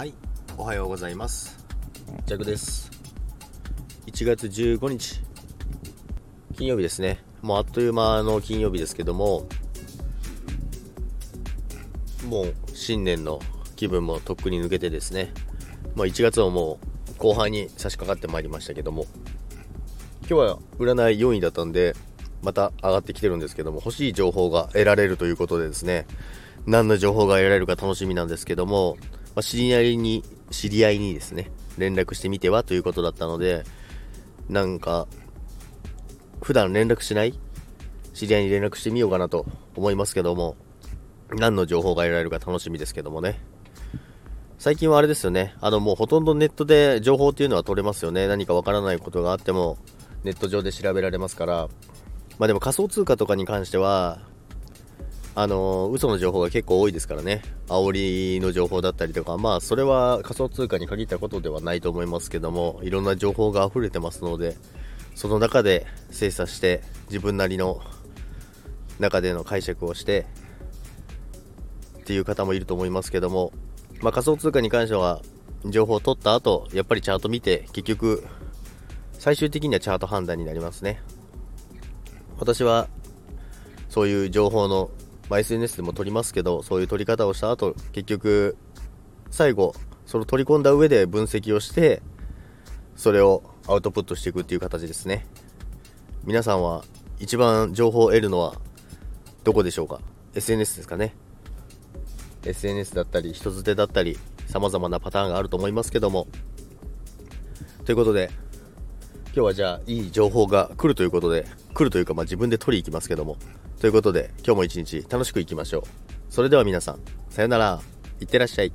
はいおはようございます。ジャクです。1月15日。金曜日ですね。もうあっという間の金曜日ですけどももう新年の気分もとっくに抜けてですね、まあ、1月ももう後半に差し掛かってまいりましたけども今日は占い4位だったんでまた上がってきてるんですけども欲しい情報が得られるということでですね何の情報が得られるか楽しみなんですけども、まあ、知り合いに知り合いにですね連絡してみてはということだったのでなんか普段連絡しない？知り合いに連絡してみようかなと思いますけども何の情報が得られるか楽しみですけどもね。最近はあれですよね。あのもうほとんどネットで情報っていうのは取れますよね。何かわからないことがあってもネット上で調べられますから。まあでも仮想通貨とかに関してはあの嘘の情報が結構多いですからね。煽りの情報だったりとか。まあそれは仮想通貨に限ったことではないと思いますけどもいろんな情報が溢れてますのでその中で精査して自分なりの中での解釈をしてっていう方もいると思いますけども、まあ、仮想通貨に関しては情報を取った後やっぱりチャート見て結局最終的にはチャート判断になりますね。私はそういう情報の、まあ、SNS でも取りますけどそういう取り方をした後結局最後それを取り込んだ上で分析をしてそれをアウトプットしていくっていう形ですね。皆さんは一番情報を得るのはどこでしょうか？SNS ですかね。SNS だったり人づてだったり様々なパターンがあると思いますけども。ということで今日はじゃあいい情報が来るということで来るというかまあ自分で取り行きますけども。ということで今日も一日楽しくいきましょう。それでは皆さんさよなら。いってらっしゃい。